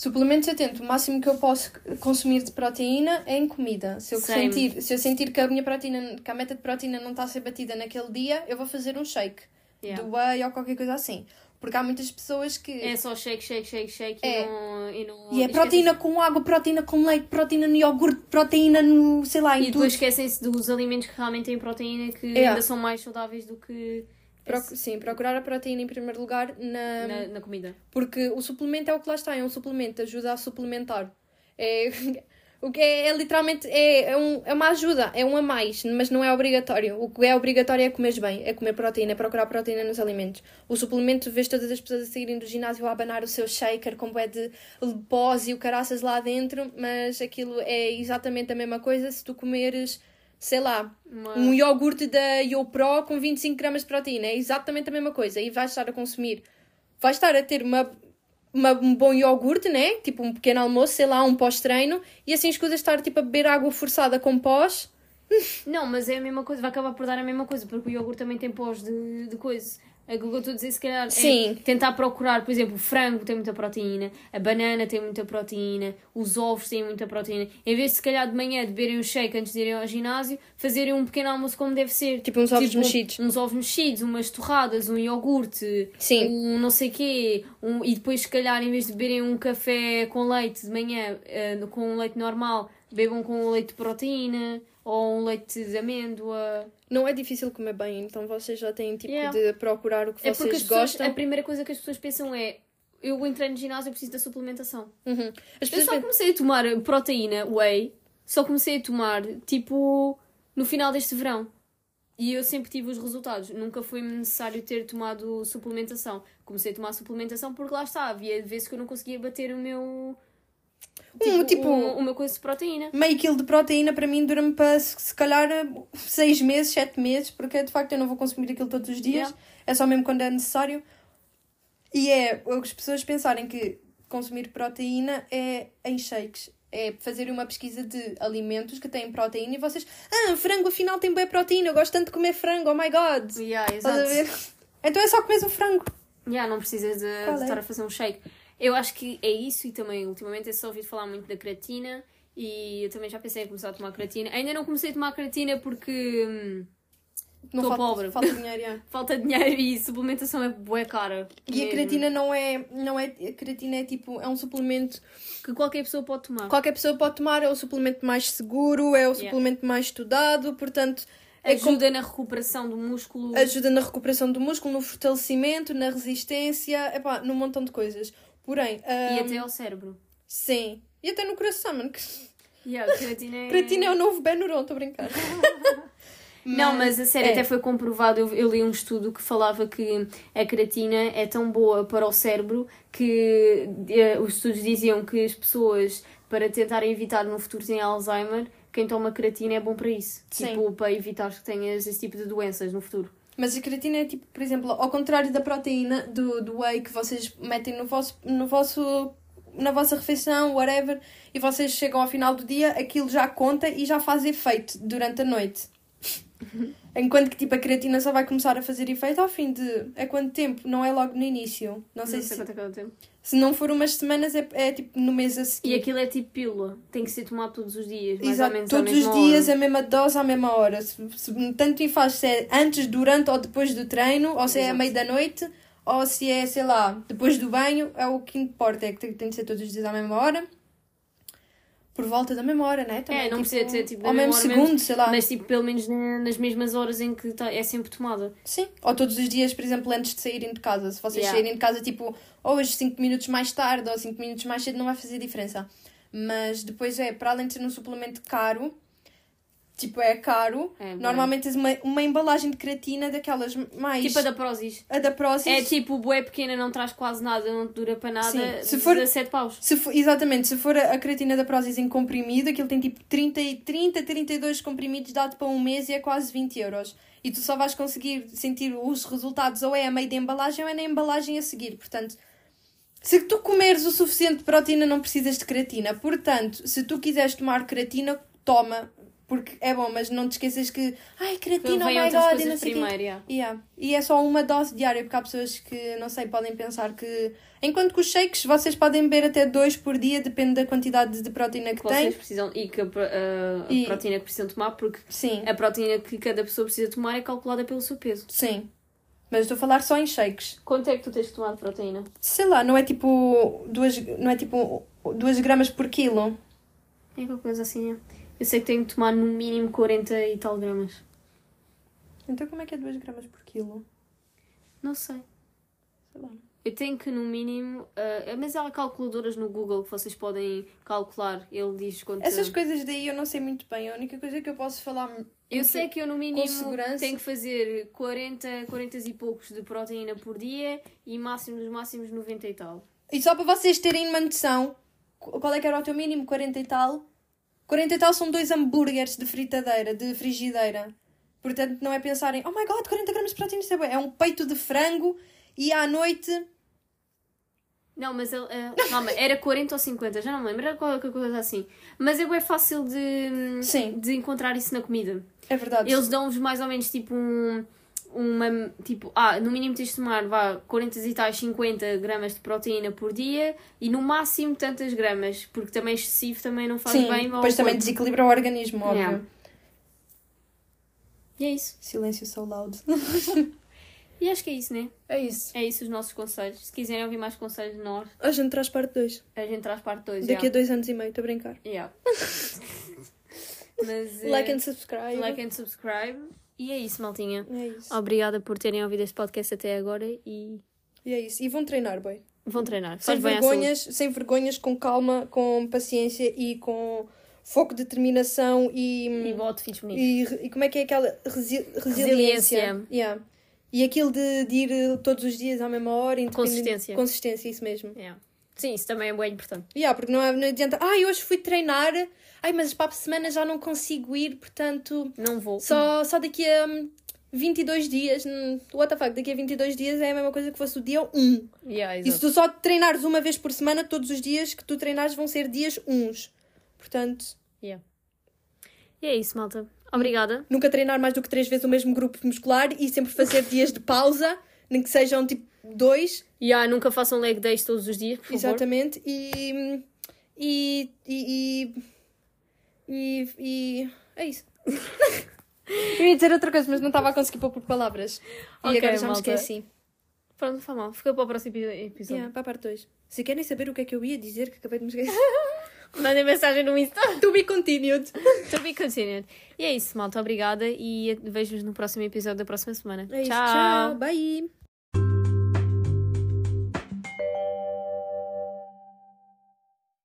Suplementos eu tento. O máximo que eu posso consumir de proteína é em comida. Se eu, Same. sentir, se eu sentir que a minha proteína, que a meta de proteína não está a ser batida naquele dia, eu vou fazer um shake. Yeah. Do whey ou qualquer coisa assim. Porque há muitas pessoas que. É só shake, shake, shake, shake É. e não. E, não E é proteína com água, proteína com leite, proteína no iogurte, proteína no. sei lá, em E tudo. depois esquecem-se dos alimentos que realmente têm proteína que É. ainda são mais saudáveis do que Proc- Sim, procurar a proteína em primeiro lugar na... na, na comida. Porque o suplemento é o que lá está, é um suplemento, ajuda a suplementar. É, o que é, é literalmente é, é, um, é uma ajuda, é um a mais, mas não é obrigatório. O que é obrigatório é comer bem, é comer proteína, é procurar proteína nos alimentos. O suplemento, vês todas as pessoas a saírem do ginásio a abanar o seu shaker com bué de pós e o caraças lá dentro, mas aquilo é exatamente a mesma coisa se tu comeres, sei lá, Uma- um iogurte da YoPro com 25 gramas de proteína. É exatamente a mesma coisa. E vais estar a consumir. Vais estar a ter uma uma- um bom iogurte, né? Tipo um pequeno almoço, sei lá, um pós-treino, e assim escusas de estar tipo a beber água forçada com pós. Não, mas é a mesma coisa, vai acabar por dar a mesma coisa, porque o iogurte também tem pós de, de coisa. Aquilo que eu estou a dizer, se calhar, Sim. é tentar procurar, por exemplo, o frango tem muita proteína, a banana tem muita proteína, os ovos têm muita proteína. Em vez de, se calhar, de manhã de beberem um shake antes de irem ao ginásio, fazerem um pequeno almoço como deve ser. Tipo uns ovos mexidos. Uns ovos mexidos, umas torradas, um iogurte, Sim. um não sei quê. Um, e depois, se calhar, em vez de beberem um café com leite de manhã, eh, com um leite normal, bebam com um leite de proteína ou um leite de amêndoa. Não é difícil comer bem, então vocês já têm tipo Yeah. de procurar o que É vocês as pessoas, gostam. a primeira coisa que as pessoas pensam é eu entrei no ginásio, eu preciso da suplementação. Uhum. Eu só comecei a tomar proteína, whey, só comecei a tomar tipo no final deste verão. E eu sempre tive os resultados. Nunca foi necessário ter tomado suplementação. Comecei a tomar suplementação porque lá está. Havia vezes que eu não conseguia bater o meu. Um, tipo- o meu coisa de proteína. meio quilo de proteína para mim dura-me para se calhar seis meses, sete meses, porque de facto eu não vou consumir aquilo todos os dias, Yeah. é só mesmo quando é necessário. E é as pessoas pensarem que consumir proteína é em shakes. É fazer uma pesquisa de alimentos que têm proteína e vocês, ah, frango afinal tem boa proteína, eu gosto tanto de comer frango, oh my god. Yeah, exato. Então é só comer o frango. Já, não precisas de, de é? estar a fazer um shake. Eu acho que é isso e também ultimamente é só ouvido falar muito da creatina e eu também já pensei em começar a tomar creatina. Ainda não comecei a tomar creatina porque hum, Tô falta, pobre. falta dinheiro, yeah. falta dinheiro e suplementação é bué cara. E a mesmo. creatina não é, não é, a creatina é tipo, é um suplemento Que qualquer pessoa pode tomar. qualquer pessoa pode tomar, é o suplemento mais seguro, é o suplemento mais estudado, portanto, é com- Ajuda na recuperação do músculo. ajuda na recuperação do músculo, no fortalecimento, na resistência, epá, num montão de coisas. Porém, E ahm, até ao cérebro. sim, e até no coração, mano. que- Yeah, creatina é... Creatina é o novo Benuron, estou a brincar. Não, mas a sério, é. até foi comprovado. Eu, eu li um estudo que falava que a creatina é tão boa para o cérebro que eh, os estudos diziam que as pessoas, para tentarem evitar no futuro terem Alzheimer, quem toma creatina é bom para isso. Sim. Tipo, para evitar que tenhas esse tipo de doenças no futuro. Mas a creatina é tipo, por exemplo, ao contrário da proteína do, do whey que vocês metem no vosso, no vosso, na vossa refeição, whatever, e vocês chegam ao final do dia, aquilo já conta e já faz efeito durante a noite. Enquanto que tipo a creatina só vai começar a fazer efeito ao fim de. É quanto tempo? Não é logo no início. Não sei não sei se. quanto é que é tempo. Se não for umas semanas, é, é tipo no mês a seguir. E aquilo é tipo pílula. Tem que ser tomado todos os dias. Mais Exato, menos todos à os dias hora. a mesma dose à mesma hora. Se, se- tanto me faz se é antes, durante ou depois do treino, ou se é à Exato. meia da noite, ou se é, sei lá, depois do banho, é o que importa, é que tem, tem de ser todos os dias à mesma hora. Por volta da mesma hora, né? Também, É, não precisa ser tipo Ao mesmo segundo, mesmo, sei lá. Mas tipo, pelo menos na- nas mesmas horas em que tá- é sempre tomada. Sim. Ou todos os dias, por exemplo, antes de saírem de casa. Se vocês Yeah. saírem de casa, tipo, hoje 5 minutos mais tarde ou 5 minutos mais cedo, não vai fazer diferença. Mas depois é, para além de ser um suplemento caro, tipo, é caro, É, normalmente tens uma, uma embalagem de creatina daquelas mais. Tipo a da Prozis. a da Prozis. É tipo, bué pequena, não traz quase nada, não dura para nada. Sim. Se for- 17 paus. Se for- exatamente, se for a, a creatina da Prozis em comprimido, aquilo tem tipo 30, e 30, 32 comprimidos dado para um mês e é quase 20 euros. E tu só vais conseguir sentir os resultados ou é a meio da embalagem ou é na embalagem a seguir. Portanto, se tu comeres o suficiente de proteína, não precisas de creatina. Portanto, se tu quiseres tomar creatina, toma. Porque é bom, mas não te esqueças que. Ai, creatina, oh my god, e não sei o quê." primeiro, yeah. Yeah. E é só uma dose diária, porque há pessoas que, não sei, podem pensar que. Enquanto que os shakes, vocês podem beber até dois por dia, depende da quantidade de proteína que vocês têm. precisam e que a, a- a E- proteína que precisam tomar, porque Sim, a proteína que cada pessoa precisa tomar é calculada pelo seu peso. sim. Mas estou a falar só em shakes. Quanto é que tu tens de tomar de proteína? Sei lá, não é tipo. Duas, não é tipo 2 gramas por quilo. É qualquer coisa assim. é. Eu sei que tenho de tomar no mínimo 40 e tal gramas. Então como é que é 2 gramas por quilo? Não sei. Sei lá. Eu tenho que, no mínimo. ah, mas há calculadoras no Google que vocês podem calcular. Ele diz quanto. Essas coisas daí eu não sei muito bem. A única coisa que eu posso falar. Eu sei que eu, no mínimo, segurança. tenho que fazer 40, 40 e poucos de proteína por dia e máximo dos máximos 90 e tal. E só para vocês terem uma noção, qu- qual é que era o teu mínimo? 40 e tal? 40 e tal são dois hambúrgueres de fritadeira, de frigideira. Portanto, não é pensarem, oh my god, 40 gramas de proteína, isso é bué." É um peito de frango e à noite Não, mas ele. Uh, calma, era 40 ou 50, já não me lembro, era qualquer coisa assim. Mas é bem fácil de, Sim. de encontrar isso na comida. É verdade. Eles dão-vos mais ou menos tipo um. Uma, tipo, ah, no mínimo tens de tomar vá, 40 e tais 50 gramas de proteína por dia e no máximo tantas gramas, porque também excessivo também não faz Sim, bem ao depois também corpo. desequilibra o organismo, óbvio. Yeah. E é isso. Silêncio so loud. E acho que é isso, né? É isso. É isso os nossos conselhos. Se quiserem ouvir mais conselhos de nós, A gente traz parte 2. a gente traz parte 2. Daqui a dois anos e meio, estou a brincar. Yeah. Mas, Like eh, and subscribe. like and subscribe. E é isso, maltinha. É isso. Obrigada por terem ouvido este podcast até agora e E é isso. E vão treinar bem. vão treinar. Sem Faz vergonhas, sem vergonhas, com calma, com paciência e com foco, determinação e. E bote filhos bonitos. E, e como é que é aquela resi resiliência? Resiliência. Yeah. E aquilo de, de ir todos os dias à mesma hora. Consistência. Consistência, isso mesmo. Yeah. Sim, isso também é bem importante. Yeah, porque não, é- não adianta. Ai, hoje fui treinar. Ai, mas para a semana já não consigo ir, portanto. Não vou. Só, só daqui a hum, 22 dias. hum, What the fuck? Daqui a 22 dias é a mesma coisa que fosse o dia 1. Yeah, E se tu só treinares uma vez por semana, todos os dias que tu treinares vão ser dias uns. Portanto, Yeah. E é isso, malta. Obrigada. nunca treinar mais do que três vezes o mesmo grupo muscular e sempre fazer dias de pausa, nem que sejam tipo dois. E ah, nunca façam leg days todos os dias, por favor. Exatamente. E. E. E. E. e é isso. Eu ia dizer outra coisa, mas não estava a conseguir pôr por palavras. E Ok, agora já malta. me esqueci. Pronto, não faz mal. Fica para o próximo epi- episódio. Yeah, para a parte 2. Se querem saber o que é que eu ia dizer, que acabei de me esquecer. Mandem mensagem no Insta. to be continued. to be continued. E é isso, malta. Obrigada e vejo-vos no próximo episódio da próxima semana. É isso. Tchau. Tchau. Bye.